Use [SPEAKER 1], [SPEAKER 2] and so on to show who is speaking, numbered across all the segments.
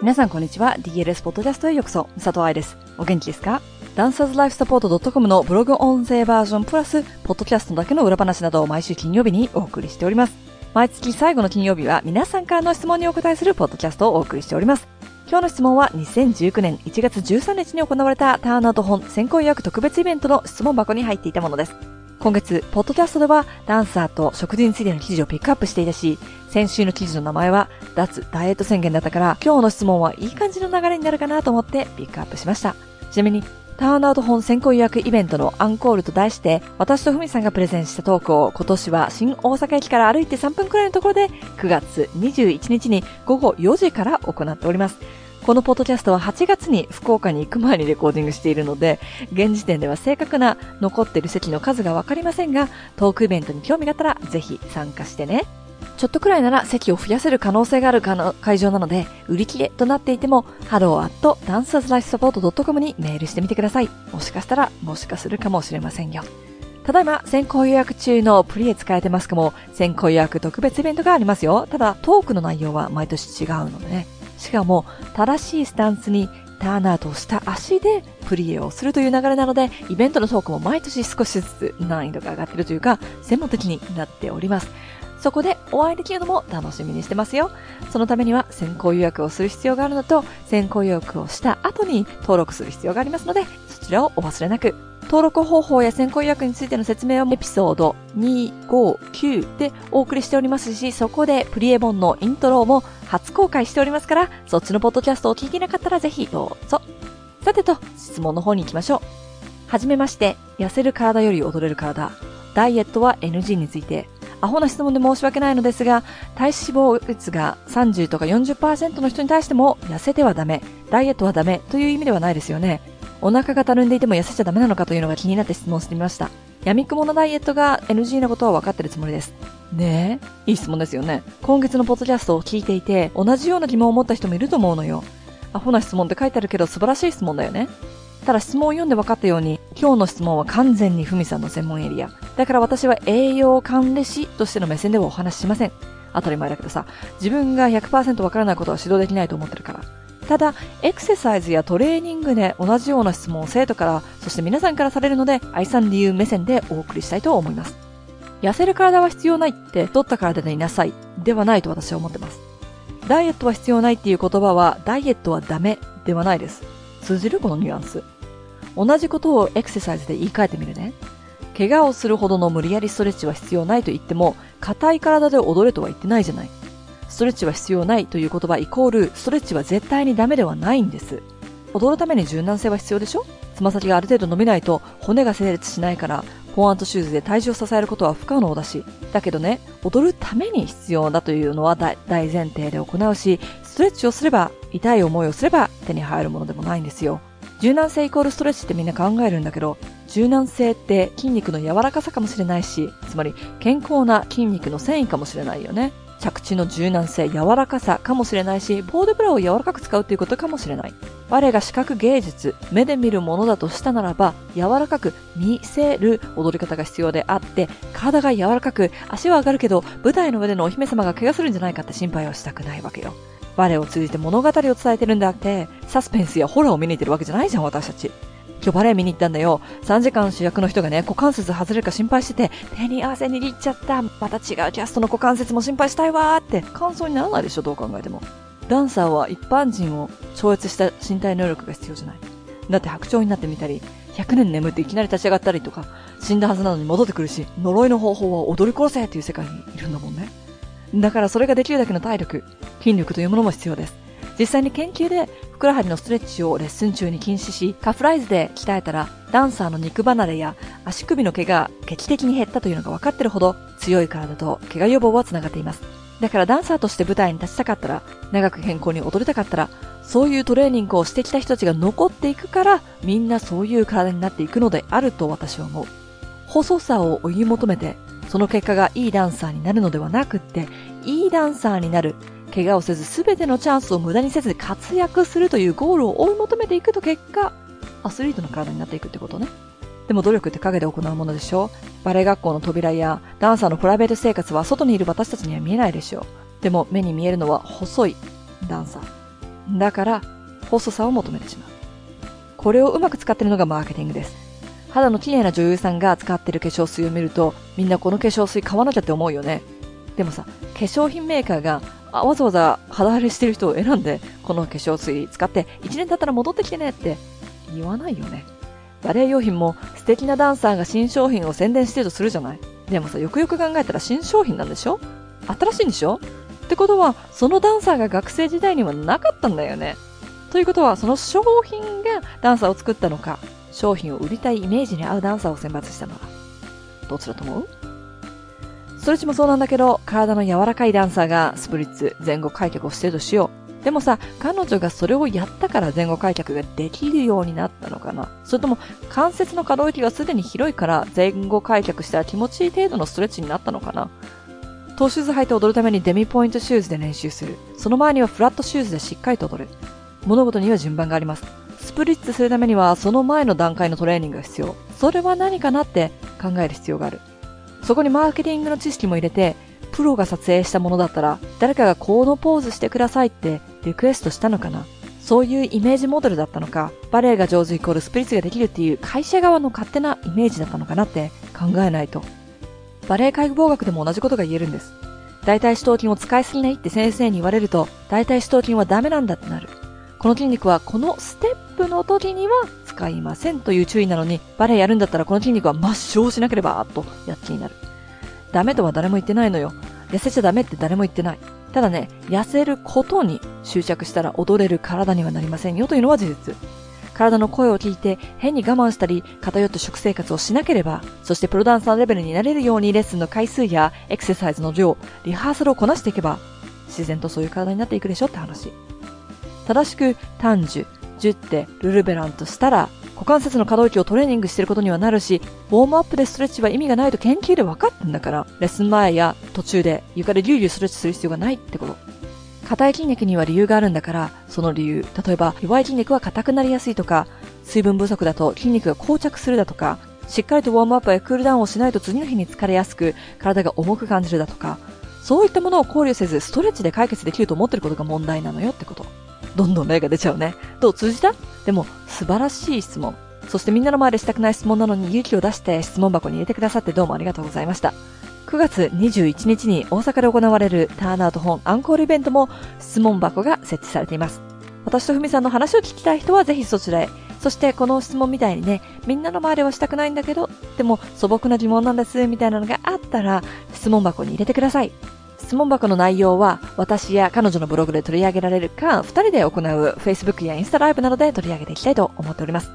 [SPEAKER 1] 皆さんこんにちは。DLS ポッドキャストへようこそ。佐藤愛です。お元気ですか？ダンサーズライフサポート .com のブログ音声バージョンプラス、ポッドキャストだけの裏話などを毎週金曜日にお送りしております。毎月最後の金曜日は皆さんからの質問にお答えするポッドキャストをお送りしております。今日の質問は2019年1月13日に行われたターンアウト本先行予約特別イベントの質問箱に入っていたものです。今月、ポッドキャストではダンサーと食事についての記事をピックアップしていたし、先週の記事の名前は脱ダイエット宣言だったから、今日の質問はいい感じの流れになるかなと思ってピックアップしました。ちなみに、ターンアウト本先行予約イベントのアンコールと題して、私とふみさんがプレゼンしたトークを今年は新大阪駅から歩いて3分くらいのところで9月21日に午後4時から行っております。このポッドキャストは8月に福岡に行く前にレコーディングしているので、現時点では正確な残っている席の数がわかりませんが、トークイベントに興味があったらぜひ参加してね。ちょっとくらいなら席を増やせる可能性がある会場なので、売り切れとなっていても、hello.dancerslifesupport.com にメールしてみてください。もしかしたら、もしかするかもしれませんよ。ただいま、先行予約中のプリエ使えてますかも、先行予約特別イベントがありますよ。ただ、トークの内容は毎年違うのでね。しかも、正しいスタンスにターンアウトした足でプリエをするという流れなので、イベントのトークも毎年少しずつ難易度が上がっているというか、専門的になっております。そこでお会いできるのも楽しみにしてますよ。そのためには先行予約をする必要があるのと、先行予約をした後に登録する必要がありますので、そちらをお忘れなく。登録方法や先行予約についての説明をエピソード259でお送りしておりますし、そこでプリエボンのイントロも初公開しておりますから、そっちのポッドキャストを聞いてなかったらぜひどうぞ。さてと、質問の方に行きましょう。はじめまして、痩せる体より踊れる体、ダイエットは NG について、アホな質問で申し訳ないのですが、体脂肪率が30とか40%の人に対しても痩せてはダメ、ダイエットはダメという意味ではないですよね。お腹がたるんでいても痩せちゃダメなのかというのが気になって質問してみました。闇雲のダイエットが NG なことは分かってるつもりです。ねえ、いい質問ですよね。今月のポッドキャストを聞いていて、同じような疑問を持った人もいると思うのよ。アホな質問って書いてあるけど素晴らしい質問だよね。ただ質問を読んで分かったように、今日の質問は完全にふみさんの専門エリア。だから私は栄養管理士としての目線ではお話ししません。当たり前だけどさ、自分が100%分からないことは指導できないと思ってるから。ただ、エクササイズやトレーニングで同じような質問を生徒から、そして皆さんからされるので、愛さん理由目線でお送りしたいと思います。痩せる体は必要ないって、太った体でいなさい、ではないと私は思ってます。ダイエットは必要ないっていう言葉は、ダイエットはダメではないです。通じるこのニュアンス。同じことをエクササイズで言い換えてみるね。怪我をするほどの無理やりストレッチは必要ないと言っても、硬い体で踊れとは言ってないじゃない。ストレッチは必要ないという言葉イコール、ストレッチは絶対にダメではないんです。踊るために柔軟性は必要でしょ？つま先がある程度伸びないと骨が成立しないから、ポワントシューズで体重を支えることは不可能だし。だけどね、踊るために必要だというのは大前提で行うし、ストレッチをすれば、痛い思いをすれば手に入るものでもないんですよ。柔軟性イコールストレッチってみんな考えるんだけど、柔軟性って筋肉の柔らかさかもしれないし、つまり健康な筋肉の繊維かもしれないよね。着地の柔軟性、柔らかさかもしれないし、ボードブラを柔らかく使うということかもしれない。我が視覚芸術、目で見るものだとしたならば、柔らかく見せる踊り方が必要であって、体が柔らかく、足は上がるけど、舞台の上でのお姫様が怪我するんじゃないかって心配はしたくないわけよ。我を通じて物語を伝えてるんだって、サスペンスやホラーを見に行ってるわけじゃないじゃん、私たち。今日バレエ見に行ったんだよ。3時間主役の人がね、股関節外れるか心配してて、手に合わせ握っちゃった。また違うキャストの股関節も心配したいわーって感想にならないでしょ、どう考えても。ダンサーは一般人を超越した身体能力が必要じゃない。だって白鳥になってみたり、100年眠っていきなり立ち上がったりとか、死んだはずなのに戻ってくるし、呪いの方法は踊り殺せっていう世界にいるんだもんね。だからそれができるだけの体力、筋力というものも必要です。実際に研究でふくらはぎのストレッチをレッスン中に禁止し、カフライズで鍛えたら、ダンサーの肉離れや足首の毛が劇的に減ったというのが分かってるほど、強い体と怪我予防は繋がっています。だからダンサーとして舞台に立ちたかったら、長く健康に踊りたかったら、そういうトレーニングをしてきた人たちが残っていくから、みんなそういう体になっていくのであると私は思う。細さを追い求めて、その結果がいいダンサーになるのではなくって、いいダンサーになる、怪我をせず全てのチャンスを無駄にせず活躍するというゴールを追い求めていくと結果、アスリートの体になっていくってことね。でも努力って陰で行うものでしょバレエ学校の扉やダンサーのプライベート生活は外にいる私たちには見えないでしょう。でも目に見えるのは細いダンサー。だから、細さを求めてしまう。これをうまく使ってるのがマーケティングです。肌の綺麗な女優さんが使ってる化粧水を見ると、みんなこの化粧水買わなきゃって思うよね。でもさ、化粧品メーカーがわざわざ肌荒れしてる人を選んで、この化粧水使って1年経ったら戻ってきてねって言わないよね。バレエ用品も素敵なダンサーが新商品を宣伝してるとするじゃないでもさ、よくよく考えたら新商品なんでしょ？新しいんでしょ？ってことは、そのダンサーが学生時代にはなかったんだよね。ということは、その商品がダンサーを作ったのか、商品を売りたいイメージに合うダンサーを選抜したのか。どちらと思う？ストレッチもそうなんだけど、体の柔らかいダンサーがスプリッツ、前後開脚をしてるとしよう。でもさ、彼女がそれをやったから前後開脚ができるようになったのかな？それとも関節の可動域がすでに広いから前後開脚したら気持ちいい程度のストレッチになったのかな？トーシューズ履いて踊るためにデミポワントシューズで練習する。その前にはフラットシューズでしっかりと踊る。物事には順番があります。スプリッツするためにはその前の段階のトレーニングが必要。それは何かなって考える必要がある。そこにマーケティングの知識も入れて、プロが撮影したものだったら、誰かがこのポーズしてくださいってリクエストしたのかな？そういうイメージモデルだったのか、バレエが上手イコールスプリッツができるっていう会社側の勝手なイメージだったのかなって考えないと。バレエ解剖学でも同じことが言えるんです。大腿四頭筋を使いすぎないって先生に言われると、大腿四頭筋はダメなんだってなる。この筋肉はこのステップの時には使いませんという注意なのに、バレエやるんだったらこの筋肉は抹消しなければ、とやっ気になる。ダメとは誰も言ってないのよ。痩せちゃダメって誰も言ってない。ただね、痩せることに執着したら踊れる体にはなりませんよというのは事実。体の声を聞いて変に我慢したり偏った食生活をしなければ、そしてプロダンサーレベルになれるようにレッスンの回数やエクササイズの量、リハーサルをこなしていけば、自然とそういう体になっていくでしょって話。正しく単樹、ジュッテ、ルルベランとしたら、股関節の可動域をトレーニングしていることにはなるし、ウォームアップでストレッチは意味がないと研究で分かってんだから、レッスン前や途中で床でリュウリュウストレッチする必要がないってこと。硬い筋肉には理由があるんだから、その理由、例えば弱い筋肉は硬くなりやすいとか、水分不足だと筋肉が膠着するだとか、しっかりとウォームアップやクールダウンをしないと次の日に疲れやすく、体が重く感じるだとか、そういったものを考慮せず、ストレッチで解決できると思ってることが問題なのよってこと。どんどん例が出ちゃうね。どう通じた？でも、素晴らしい質問。そしてみんなの前でしたくない質問なのに勇気を出して質問箱に入れてくださってどうもありがとうございました。9月21日に大阪で行われるターンアウト本アンコールイベントも質問箱が設置されています。私とふみさんの話を聞きたい人はぜひそちらへ。そしてこの質問みたいにね、みんなの前ではしたくないんだけど、でも素朴な疑問なんです、みたいなのがあったら、質問箱に入れてください。質問箱の内容は、私や彼女のブログで取り上げられるか、二人で行う Facebook や Insta ライブなどで取り上げていきたいと思っております。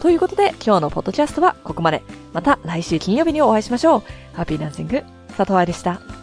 [SPEAKER 1] ということで、今日のポッドキャストはここまで。また来週金曜日にお会いしましょう。ハッピーランシング、佐藤愛でした。